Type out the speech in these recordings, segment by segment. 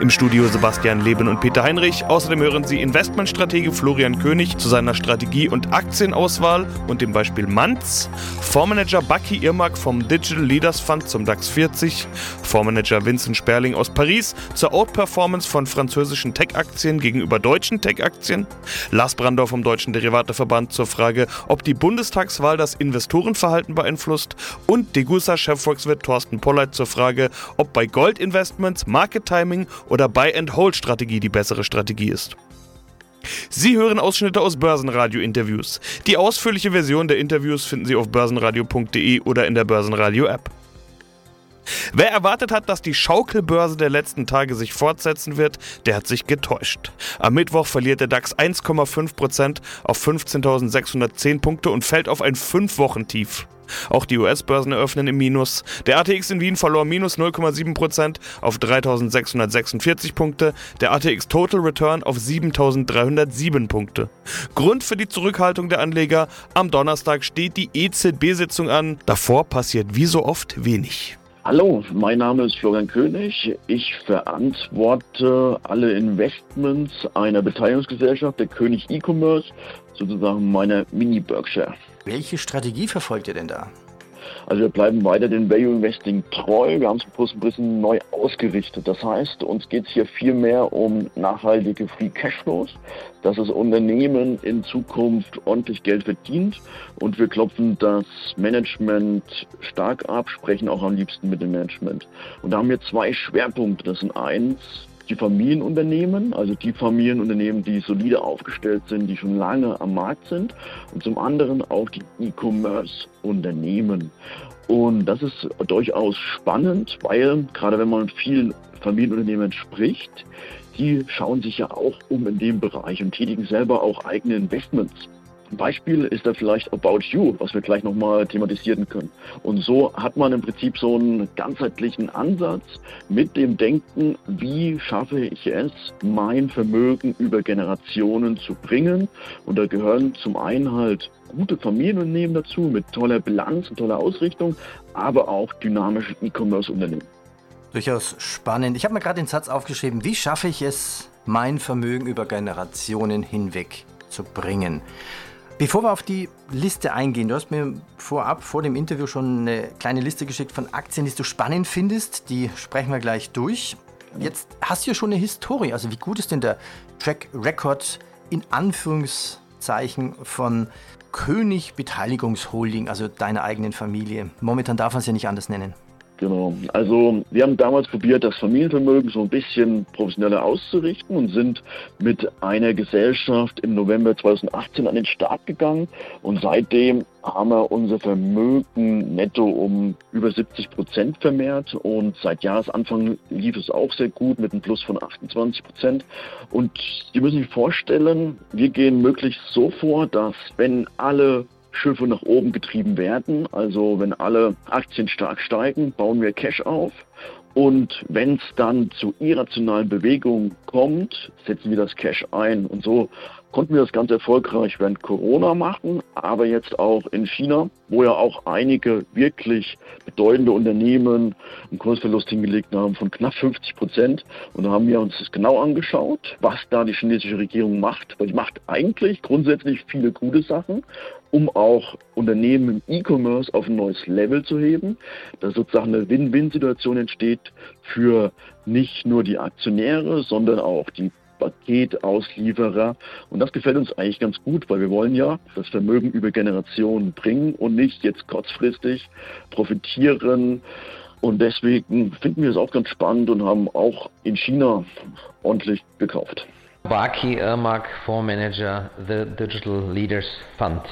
Im Studio Sebastian Leben und Peter Heinrich. Außerdem hören Sie Investmentstratege Florian König zu seiner Strategie- und Aktienauswahl und dem Beispiel Manz. Fondsmanager Bucky Irmak vom Digital Leaders Fund zum DAX 40. Fondsmanager Vincent Sperling aus Paris zur Outperformance von französischen Tech-Aktien gegenüber deutschen Tech-Aktien. Lars Brandau vom Deutschen Derivateverband zur Frage, ob die Bundestagswahl das Investorenverhalten beeinflusst. Und Degussa-Chefvolkswirt Thorsten Polleit zur Frage, ob bei Goldinvestments Market Timing Buying oder Buy-and-Hold-Strategie die bessere Strategie ist. Sie hören Ausschnitte aus Börsenradio-Interviews. Die ausführliche Version der Interviews finden Sie auf börsenradio.de oder in der Börsenradio-App. Wer erwartet hat, dass die Schaukelbörse der letzten Tage sich fortsetzen wird, der hat sich getäuscht. Am Mittwoch verliert der DAX 1,5% auf 15.610 Punkte und fällt auf ein 5-Wochen-Tief. Auch die US-Börsen eröffnen im Minus. Der ATX in Wien verlor minus 0,7% auf 3646 Punkte, der ATX Total Return auf 7307 Punkte. Grund für die Zurückhaltung der Anleger, am Donnerstag steht die EZB-Sitzung an. Davor passiert wie so oft wenig. Hallo, mein Name ist Florian König. Ich verantworte alle Investments einer Beteiligungsgesellschaft, der König E-Commerce, sozusagen meiner Mini-Berkshire. Welche Strategie verfolgt ihr denn da? Also wir bleiben weiter dem Value Investing treu. Wir haben es ein bisschen neu ausgerichtet. Das heißt, uns geht es hier viel mehr um nachhaltige Free Cashflows, dass das Unternehmen in Zukunft ordentlich Geld verdient und wir klopfen das Management stark ab, sprechen auch am liebsten mit dem Management. Und da haben wir zwei Schwerpunkte. Das sind eins, die Familienunternehmen, also die Familienunternehmen, die solide aufgestellt sind, die schon lange am Markt sind und zum anderen auch die E-Commerce-Unternehmen. Und das ist durchaus spannend, weil gerade wenn man mit vielen Familienunternehmen spricht, die schauen sich ja auch um in dem Bereich und tätigen selber auch eigene Investments. Ein Beispiel ist da vielleicht About You, was wir gleich nochmal thematisieren können. Und so hat man im Prinzip so einen ganzheitlichen Ansatz mit dem Denken, wie schaffe ich es, mein Vermögen über Generationen zu bringen. Und da gehören zum einen halt gute Familienunternehmen dazu mit toller Bilanz und toller Ausrichtung, aber auch dynamische E-Commerce-Unternehmen. Durchaus spannend. Ich habe mir gerade den Satz aufgeschrieben, wie schaffe ich es, mein Vermögen über Generationen hinweg zu bringen. Bevor wir auf die Liste eingehen, du hast mir vorab vor dem Interview schon eine kleine Liste geschickt von Aktien, die du spannend findest. Die sprechen wir gleich durch. Jetzt hast du ja schon eine Historie. Also wie gut ist denn der Track Record in Anführungszeichen von König Beteiligungsholding, also deiner eigenen Familie? Momentan darf man es ja nicht anders nennen. Genau. Also wir haben damals probiert, das Familienvermögen so ein bisschen professioneller auszurichten und sind mit einer Gesellschaft im November 2018 an den Start gegangen und seitdem haben wir unser Vermögen netto um über 70 Prozent vermehrt und seit Jahresanfang lief es auch sehr gut mit einem Plus von 28 Prozent. Und Sie müssen sich vorstellen, wir gehen möglichst so vor, dass wenn alle Schiffe nach oben getrieben werden. Also wenn alle Aktien stark steigen, bauen wir Cash auf. Und wenn es dann zu irrationalen Bewegungen kommt, setzen wir das Cash ein. Und so konnten wir das ganz erfolgreich während Corona machen, aber jetzt auch in China, wo ja auch einige wirklich bedeutende Unternehmen einen Kursverlust hingelegt haben von knapp 50 Prozent. Und da haben wir uns das genau angeschaut, was da die chinesische Regierung macht. Weil die macht eigentlich grundsätzlich viele gute Sachen, um auch Unternehmen im E-Commerce auf ein neues Level zu heben, dass sozusagen eine Win-Win-Situation entsteht für nicht nur die Aktionäre, sondern auch die Paketauslieferer. Und das gefällt uns eigentlich ganz gut, weil wir wollen ja das Vermögen über Generationen bringen und nicht jetzt kurzfristig profitieren. Und deswegen finden wir es auch ganz spannend und haben auch in China ordentlich gekauft. Baki Irmak, Fondsmanager, The Digital Leaders Fund.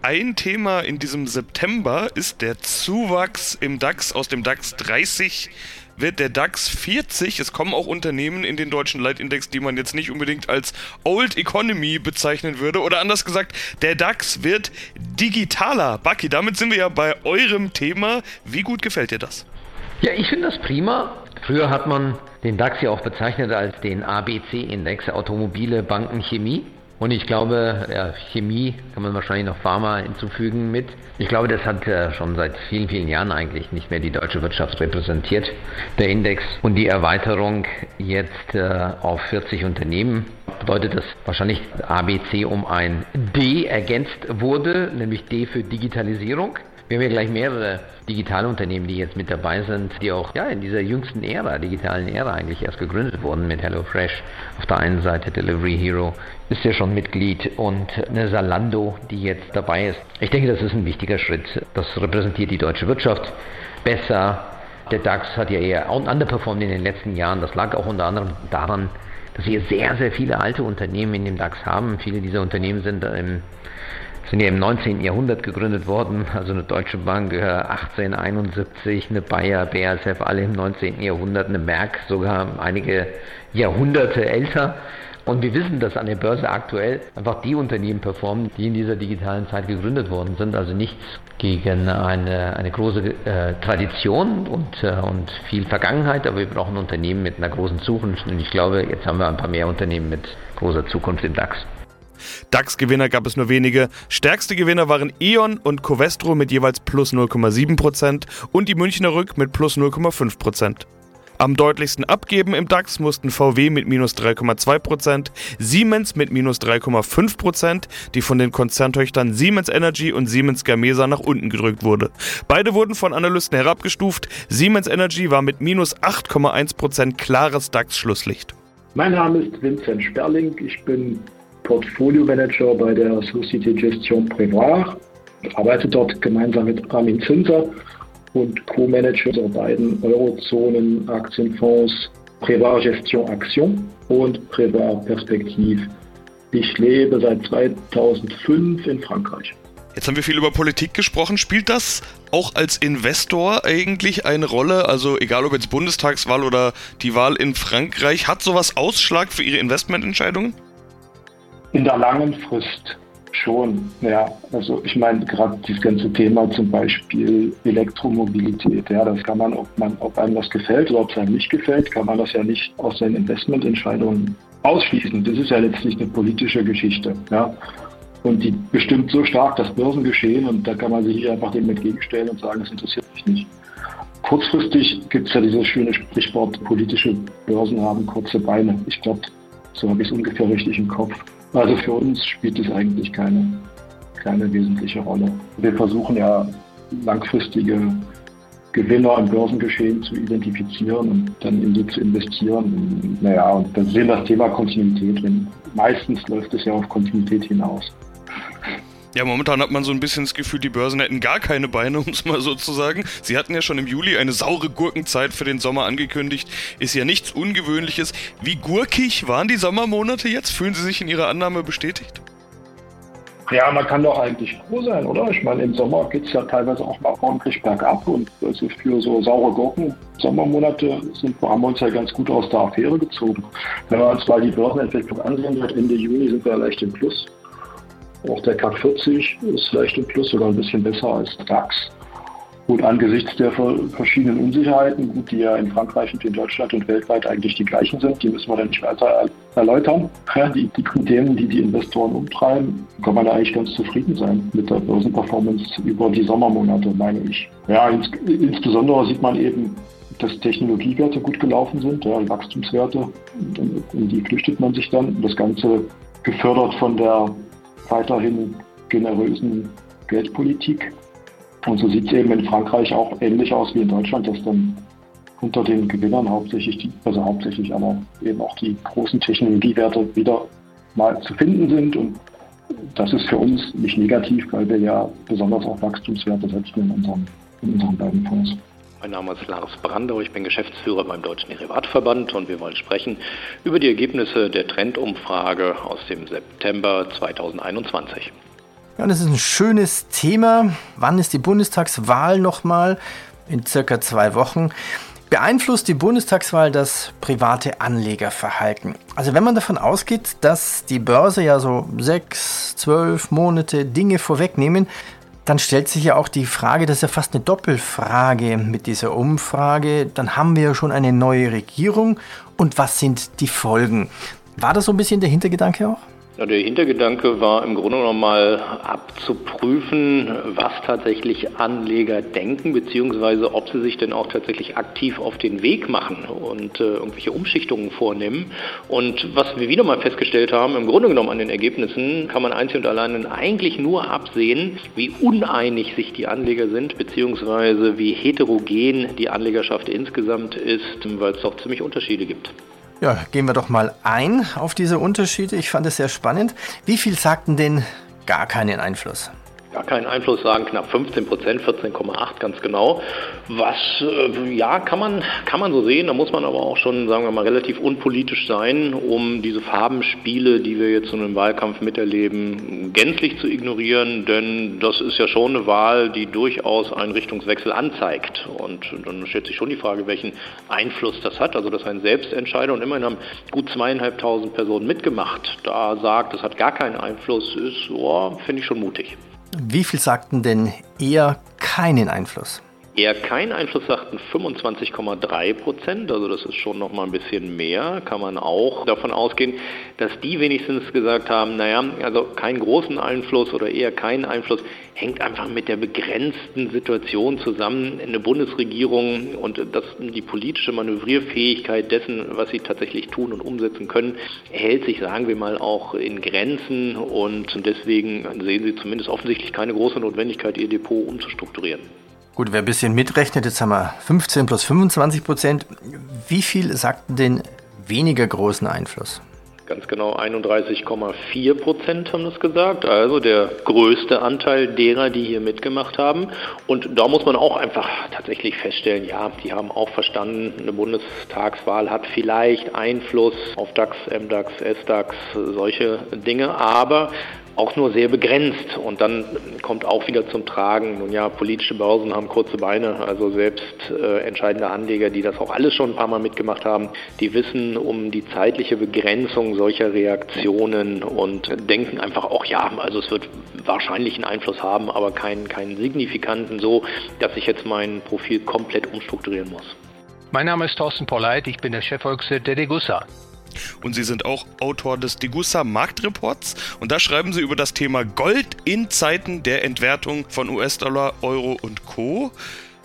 Ein Thema in diesem September ist der Zuwachs im DAX. Aus dem DAX 30 wird der DAX 40. Es kommen auch Unternehmen in den deutschen Leitindex, die man jetzt nicht unbedingt als Old Economy bezeichnen würde. Oder anders gesagt, der DAX wird digitaler. Baki, damit sind wir ja bei eurem Thema. Wie gut gefällt dir das? Ja, ich finde das prima. Früher hat man den DAX ja auch bezeichnet als den ABC-Index Automobile, Banken, Chemie. Und ich glaube, ja, Chemie kann man wahrscheinlich noch Pharma hinzufügen mit. Ich glaube, das hat äh, schon seit vielen, vielen Jahren eigentlich nicht mehr die deutsche Wirtschaft repräsentiert, der Index. Und die Erweiterung jetzt äh, auf 40 Unternehmen bedeutet, dass wahrscheinlich ABC um ein D ergänzt wurde, nämlich D für Digitalisierung. Wir haben ja gleich mehrere digitale Unternehmen, die jetzt mit dabei sind, die auch ja, in dieser jüngsten Ära, digitalen Ära eigentlich erst gegründet wurden mit HelloFresh. Auf der einen Seite Delivery Hero ist ja schon Mitglied und eine Salando, die jetzt dabei ist. Ich denke, das ist ein wichtiger Schritt. Das repräsentiert die deutsche Wirtschaft besser. Der DAX hat ja eher underperformed in den letzten Jahren. Das lag auch unter anderem daran, dass wir sehr, sehr viele alte Unternehmen in dem DAX haben. Viele dieser Unternehmen sind im sind ja im 19. Jahrhundert gegründet worden, also eine Deutsche Bank 1871, eine Bayer, BASF, alle im 19. Jahrhundert, eine Merck sogar einige Jahrhunderte älter. Und wir wissen, dass an der Börse aktuell einfach die Unternehmen performen, die in dieser digitalen Zeit gegründet worden sind. Also nichts gegen eine, eine große äh, Tradition und, äh, und viel Vergangenheit, aber wir brauchen Unternehmen mit einer großen Zukunft. Und ich glaube, jetzt haben wir ein paar mehr Unternehmen mit großer Zukunft im DAX. DAX-Gewinner gab es nur wenige. Stärkste Gewinner waren E.ON und Covestro mit jeweils plus 0,7% und die Münchner Rück mit plus 0,5%. Am deutlichsten abgeben im DAX mussten VW mit minus 3,2%, Siemens mit minus 3,5%, die von den Konzerntöchtern Siemens Energy und Siemens Gamesa nach unten gedrückt wurde. Beide wurden von Analysten herabgestuft. Siemens Energy war mit minus 8,1% klares DAX-Schlusslicht. Mein Name ist Vincent Sperling. Ich bin Portfolio Manager bei der Société Gestion Prévoir. Arbeite dort gemeinsam mit Armin Zinser und Co-Manager der beiden Eurozonen-Aktienfonds Prévoir Gestion Action und Prévoir Perspektiv. Ich lebe seit 2005 in Frankreich. Jetzt haben wir viel über Politik gesprochen. Spielt das auch als Investor eigentlich eine Rolle? Also egal ob jetzt Bundestagswahl oder die Wahl in Frankreich, hat sowas Ausschlag für Ihre Investmententscheidungen? In der langen Frist schon, ja. Also ich meine, gerade dieses ganze Thema zum Beispiel Elektromobilität, ja, das kann man, ob man, ob einem das gefällt oder ob es einem nicht gefällt, kann man das ja nicht aus seinen Investmententscheidungen ausschließen. Das ist ja letztlich eine politische Geschichte, ja. Und die bestimmt so stark das Börsengeschehen und da kann man sich einfach dem entgegenstellen und sagen, es interessiert mich nicht. Kurzfristig gibt es ja dieses schöne Sprichwort, politische Börsen haben kurze Beine. Ich glaube, so habe ich es ungefähr richtig im Kopf. Also für uns spielt es eigentlich keine, keine wesentliche Rolle. Wir versuchen ja langfristige Gewinner im Börsengeschehen zu identifizieren und dann in die zu investieren. Naja, und dann sehen wir das Thema Kontinuität drin. Meistens läuft es ja auf Kontinuität hinaus. Ja, momentan hat man so ein bisschen das Gefühl, die Börsen hätten gar keine Beine, um es mal so zu sagen. Sie hatten ja schon im Juli eine saure Gurkenzeit für den Sommer angekündigt. Ist ja nichts Ungewöhnliches. Wie gurkig waren die Sommermonate jetzt? Fühlen Sie sich in Ihrer Annahme bestätigt? Ja, man kann doch eigentlich froh sein, oder? Ich meine, im Sommer geht es ja teilweise auch mal ordentlich bergab und also für so saure Gurken Sommermonate sind, haben wir uns ja ganz gut aus der Affäre gezogen. Wenn wir uns mal die Börsenentwicklung ansehen, Ende Juni sind wir leicht im Plus. Auch der CAC 40 ist vielleicht im Plus, sogar ein bisschen besser als DAX. Gut, angesichts der verschiedenen Unsicherheiten, die ja in Frankreich und in Deutschland und weltweit eigentlich die gleichen sind, die müssen wir dann nicht weiter erläutern. Die, die Themen, die die Investoren umtreiben, kann man da eigentlich ganz zufrieden sein mit der Börsenperformance über die Sommermonate, meine ich. Ja, ins, insbesondere sieht man eben, dass Technologiewerte gut gelaufen sind, ja, Wachstumswerte, in die flüchtet man sich dann. Das Ganze gefördert von der weiterhin generösen Geldpolitik. Und so sieht es eben in Frankreich auch ähnlich aus wie in Deutschland, dass dann unter den Gewinnern hauptsächlich, die, also hauptsächlich, aber eben auch die großen Technologiewerte wieder mal zu finden sind. Und das ist für uns nicht negativ, weil wir ja besonders auf Wachstumswerte setzen in unseren, in unseren beiden Fonds. Mein Name ist Lars Brandau, ich bin Geschäftsführer beim Deutschen Derivatverband und wir wollen sprechen über die Ergebnisse der Trendumfrage aus dem September 2021. Ja, das ist ein schönes Thema. Wann ist die Bundestagswahl nochmal? In circa zwei Wochen. Beeinflusst die Bundestagswahl das private Anlegerverhalten? Also wenn man davon ausgeht, dass die Börse ja so sechs, zwölf Monate Dinge vorwegnehmen, dann stellt sich ja auch die Frage, das ist ja fast eine Doppelfrage mit dieser Umfrage. Dann haben wir ja schon eine neue Regierung und was sind die Folgen? War das so ein bisschen der Hintergedanke auch? Ja, der Hintergedanke war im Grunde genommen mal abzuprüfen, was tatsächlich Anleger denken, beziehungsweise ob sie sich denn auch tatsächlich aktiv auf den Weg machen und äh, irgendwelche Umschichtungen vornehmen. Und was wir wieder mal festgestellt haben, im Grunde genommen an den Ergebnissen kann man einzig und allein eigentlich nur absehen, wie uneinig sich die Anleger sind, beziehungsweise wie heterogen die Anlegerschaft insgesamt ist, weil es doch ziemlich Unterschiede gibt. Ja, gehen wir doch mal ein auf diese Unterschiede. Ich fand es sehr spannend. Wie viel sagten denn gar keinen Einfluss? Gar keinen Einfluss sagen, knapp 15 Prozent, 14,8 ganz genau. Was, äh, ja, kann man, kann man so sehen. Da muss man aber auch schon, sagen wir mal, relativ unpolitisch sein, um diese Farbenspiele, die wir jetzt in einem Wahlkampf miterleben, gänzlich zu ignorieren. Denn das ist ja schon eine Wahl, die durchaus einen Richtungswechsel anzeigt. Und dann stellt sich schon die Frage, welchen Einfluss das hat. Also, dass ein Selbstentscheider und immerhin haben gut zweieinhalbtausend Personen mitgemacht, da sagt, das hat gar keinen Einfluss, ist, oh, finde ich schon mutig. Wie viel sagten denn eher keinen Einfluss? Eher keinen Einfluss sagten 25,3 Prozent, also das ist schon noch mal ein bisschen mehr. Kann man auch davon ausgehen, dass die wenigstens gesagt haben, naja, also keinen großen Einfluss oder eher keinen Einfluss, hängt einfach mit der begrenzten Situation zusammen. Eine Bundesregierung und das, die politische Manövrierfähigkeit dessen, was sie tatsächlich tun und umsetzen können, hält sich, sagen wir mal, auch in Grenzen und deswegen sehen sie zumindest offensichtlich keine große Notwendigkeit, ihr Depot umzustrukturieren. Gut, wer ein bisschen mitrechnet, jetzt haben wir 15 plus 25 Prozent. Wie viel sagten denn weniger großen Einfluss? Ganz genau 31,4 Prozent haben das gesagt, also der größte Anteil derer, die hier mitgemacht haben. Und da muss man auch einfach tatsächlich feststellen, ja, die haben auch verstanden, eine Bundestagswahl hat vielleicht Einfluss auf DAX, MDAX, SDAX, solche Dinge, aber auch nur sehr begrenzt. Und dann kommt auch wieder zum Tragen, nun ja, politische Börsen haben kurze Beine, also selbst äh, entscheidende Anleger, die das auch alles schon ein paar Mal mitgemacht haben, die wissen um die zeitliche Begrenzung solcher Reaktionen und denken einfach auch, ja, also es wird wahrscheinlich einen Einfluss haben, aber keinen, keinen signifikanten so, dass ich jetzt mein Profil komplett umstrukturieren muss. Mein Name ist Thorsten Polleit, ich bin der Chefvolkswirt der Degussa. Und Sie sind auch Autor des Degussa Marktreports. Und da schreiben Sie über das Thema Gold in Zeiten der Entwertung von US-Dollar, Euro und Co.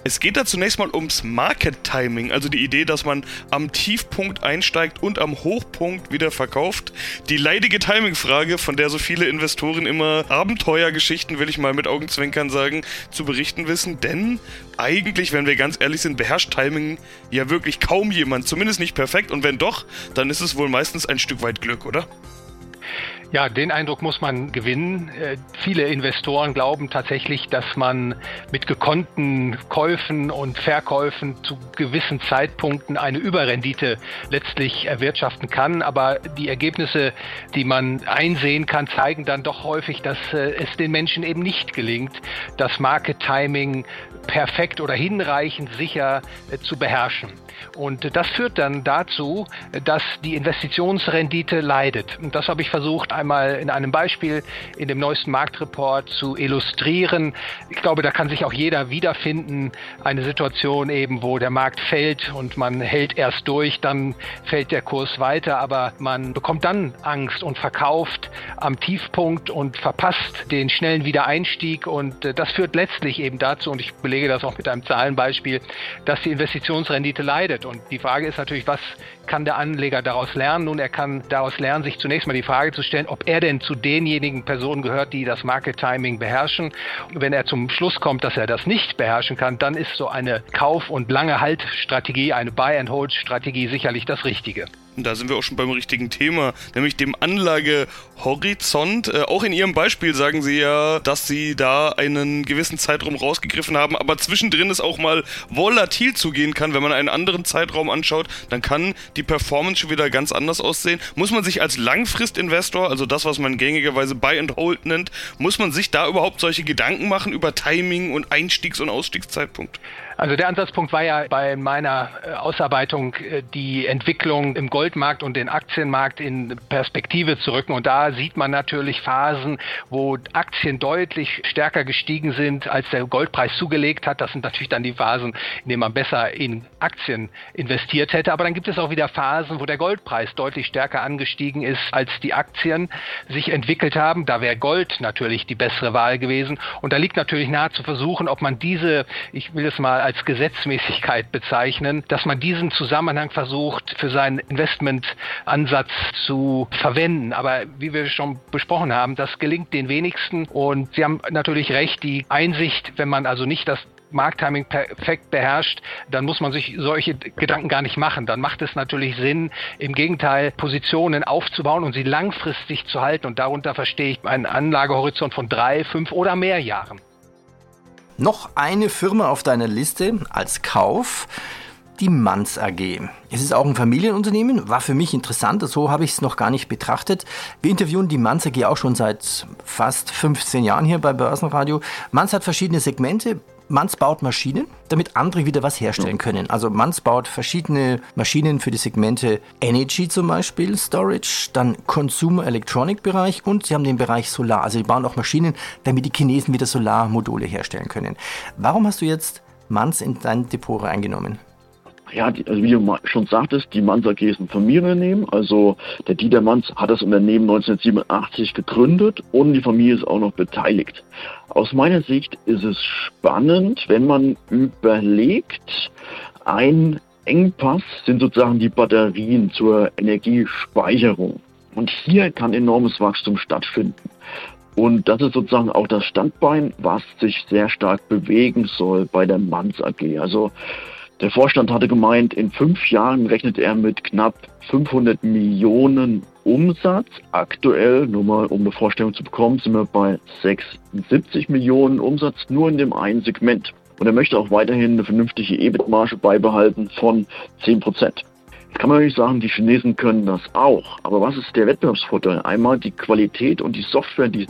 Es geht da zunächst mal ums Market Timing, also die Idee, dass man am Tiefpunkt einsteigt und am Hochpunkt wieder verkauft. Die leidige Timing-Frage, von der so viele Investoren immer Abenteuergeschichten, will ich mal mit Augenzwinkern sagen, zu berichten wissen. Denn eigentlich, wenn wir ganz ehrlich sind, beherrscht Timing ja wirklich kaum jemand, zumindest nicht perfekt. Und wenn doch, dann ist es wohl meistens ein Stück weit Glück, oder? Ja, den Eindruck muss man gewinnen. Äh, viele Investoren glauben tatsächlich, dass man mit gekonnten Käufen und Verkäufen zu gewissen Zeitpunkten eine Überrendite letztlich erwirtschaften kann. Aber die Ergebnisse, die man einsehen kann, zeigen dann doch häufig, dass äh, es den Menschen eben nicht gelingt, das Market Timing perfekt oder hinreichend sicher äh, zu beherrschen. Und das führt dann dazu, dass die Investitionsrendite leidet. Und das habe ich versucht einmal in einem Beispiel in dem neuesten Marktreport zu illustrieren. Ich glaube, da kann sich auch jeder wiederfinden. Eine Situation eben, wo der Markt fällt und man hält erst durch, dann fällt der Kurs weiter, aber man bekommt dann Angst und verkauft am Tiefpunkt und verpasst den schnellen Wiedereinstieg. Und äh, das führt letztlich eben dazu, und ich belege das auch mit einem Zahlenbeispiel, dass die Investitionsrendite leidet. Und die Frage ist natürlich, was kann der Anleger daraus lernen? Nun, er kann daraus lernen, sich zunächst mal die Frage zu stellen, ob er denn zu denjenigen Personen gehört, die das Market Timing beherrschen. Wenn er zum Schluss kommt, dass er das nicht beherrschen kann, dann ist so eine Kauf- und lange Halt-Strategie, eine Buy-and-Hold-Strategie sicherlich das Richtige. Und da sind wir auch schon beim richtigen Thema, nämlich dem Anlagehorizont. Äh, auch in Ihrem Beispiel sagen Sie ja, dass Sie da einen gewissen Zeitraum rausgegriffen haben, aber zwischendrin es auch mal volatil zugehen kann. Wenn man einen anderen Zeitraum anschaut, dann kann die Performance schon wieder ganz anders aussehen. Muss man sich als Langfristinvestor, also das, was man gängigerweise Buy and Hold nennt. Muss man sich da überhaupt solche Gedanken machen über Timing und Einstiegs- und Ausstiegszeitpunkt? Also der Ansatzpunkt war ja bei meiner äh, Ausarbeitung äh, die Entwicklung im Goldmarkt und den Aktienmarkt in Perspektive zu rücken. Und da sieht man natürlich Phasen, wo Aktien deutlich stärker gestiegen sind, als der Goldpreis zugelegt hat. Das sind natürlich dann die Phasen, in denen man besser in Aktien investiert hätte. Aber dann gibt es auch wieder Phasen, wo der Goldpreis deutlich stärker angestiegen ist, als die Aktien sich entwickelt haben. Da wäre Gold natürlich die bessere Wahl gewesen. Und da liegt natürlich nahe zu versuchen, ob man diese, ich will es mal als Gesetzmäßigkeit bezeichnen, dass man diesen Zusammenhang versucht, für seinen Investmentansatz zu verwenden. Aber wie wir schon besprochen haben, das gelingt den wenigsten. Und Sie haben natürlich recht, die Einsicht, wenn man also nicht das Markttiming perfekt beherrscht, dann muss man sich solche Gedanken gar nicht machen. Dann macht es natürlich Sinn, im Gegenteil Positionen aufzubauen und sie langfristig zu halten. Und darunter verstehe ich einen Anlagehorizont von drei, fünf oder mehr Jahren. Noch eine Firma auf deiner Liste als Kauf, die Manz AG. Es ist auch ein Familienunternehmen, war für mich interessant, so habe ich es noch gar nicht betrachtet. Wir interviewen die Manz AG auch schon seit fast 15 Jahren hier bei Börsenradio. Manz hat verschiedene Segmente, Manz baut Maschinen, damit andere wieder was herstellen können. Also Manz baut verschiedene Maschinen für die Segmente Energy zum Beispiel, Storage, dann Consumer Electronic Bereich und sie haben den Bereich Solar. Also sie bauen auch Maschinen, damit die Chinesen wieder Solarmodule herstellen können. Warum hast du jetzt Manz in dein Depot eingenommen? Ja, die, also wie du schon sagtest, die Manz AG ist ein Familienunternehmen. Also der Dieter Manz hat das Unternehmen 1987 gegründet und die Familie ist auch noch beteiligt. Aus meiner Sicht ist es spannend, wenn man überlegt, ein Engpass sind sozusagen die Batterien zur Energiespeicherung. Und hier kann enormes Wachstum stattfinden. Und das ist sozusagen auch das Standbein, was sich sehr stark bewegen soll bei der Manz AG. Also der Vorstand hatte gemeint, in fünf Jahren rechnet er mit knapp 500 Millionen Umsatz. Aktuell, nur mal um eine Vorstellung zu bekommen, sind wir bei 76 Millionen Umsatz nur in dem einen Segment. Und er möchte auch weiterhin eine vernünftige EBIT-Marge beibehalten von 10 Prozent. Jetzt kann man natürlich sagen, die Chinesen können das auch. Aber was ist der Wettbewerbsvorteil? Einmal die Qualität und die Software, die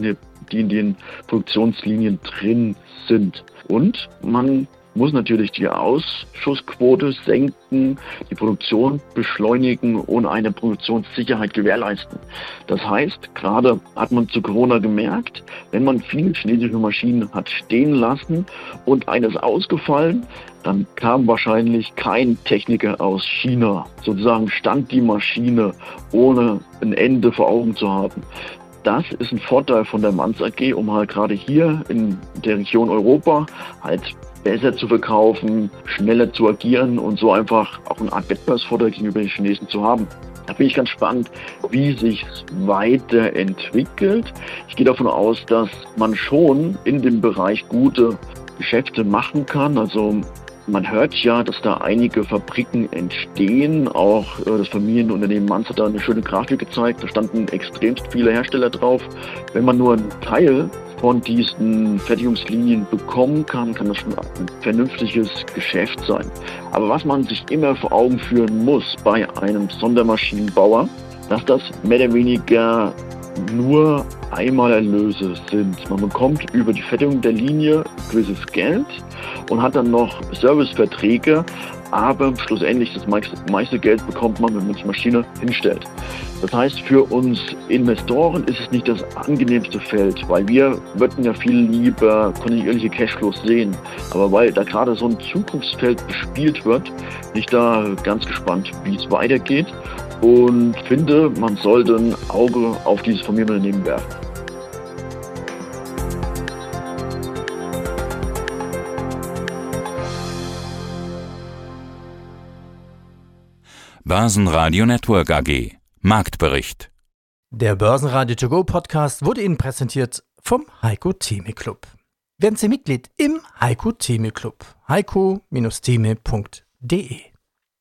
in den Produktionslinien drin sind. Und man muss natürlich die Ausschussquote senken, die Produktion beschleunigen und eine Produktionssicherheit gewährleisten. Das heißt, gerade hat man zu Corona gemerkt, wenn man viele chinesische Maschinen hat stehen lassen und eines ausgefallen, dann kam wahrscheinlich kein Techniker aus China. Sozusagen stand die Maschine ohne ein Ende vor Augen zu haben das ist ein Vorteil von der Manz AG, um halt gerade hier in der Region Europa halt besser zu verkaufen, schneller zu agieren und so einfach auch eine Art Wettbewerbsvorteil gegenüber den Chinesen zu haben. Da bin ich ganz spannend, wie sich weiterentwickelt. Ich gehe davon aus, dass man schon in dem Bereich gute Geschäfte machen kann. Also man hört ja, dass da einige Fabriken entstehen. Auch äh, das Familienunternehmen Manz hat da eine schöne Grafik gezeigt. Da standen extremst viele Hersteller drauf. Wenn man nur einen Teil von diesen Fertigungslinien bekommen kann, kann das schon ein vernünftiges Geschäft sein. Aber was man sich immer vor Augen führen muss bei einem Sondermaschinenbauer, dass das mehr oder weniger nur Einmalerlöse sind. Man bekommt über die Fertigung der Linie gewisses Geld und hat dann noch Serviceverträge, aber schlussendlich das meiste Geld bekommt man, wenn man die Maschine hinstellt. Das heißt, für uns Investoren ist es nicht das angenehmste Feld, weil wir würden ja viel lieber kontinuierliche Cashflows sehen. Aber weil da gerade so ein Zukunftsfeld bespielt wird, bin ich da ganz gespannt, wie es weitergeht und finde, man sollte ein Auge auf dieses Familienunternehmen werfen. Börsenradio Network AG. Marktbericht. Der Börsenradio To Go Podcast wurde Ihnen präsentiert vom Heiko Theme Club. Werden Sie Mitglied im Heiko Theme Club. heiko-theme.de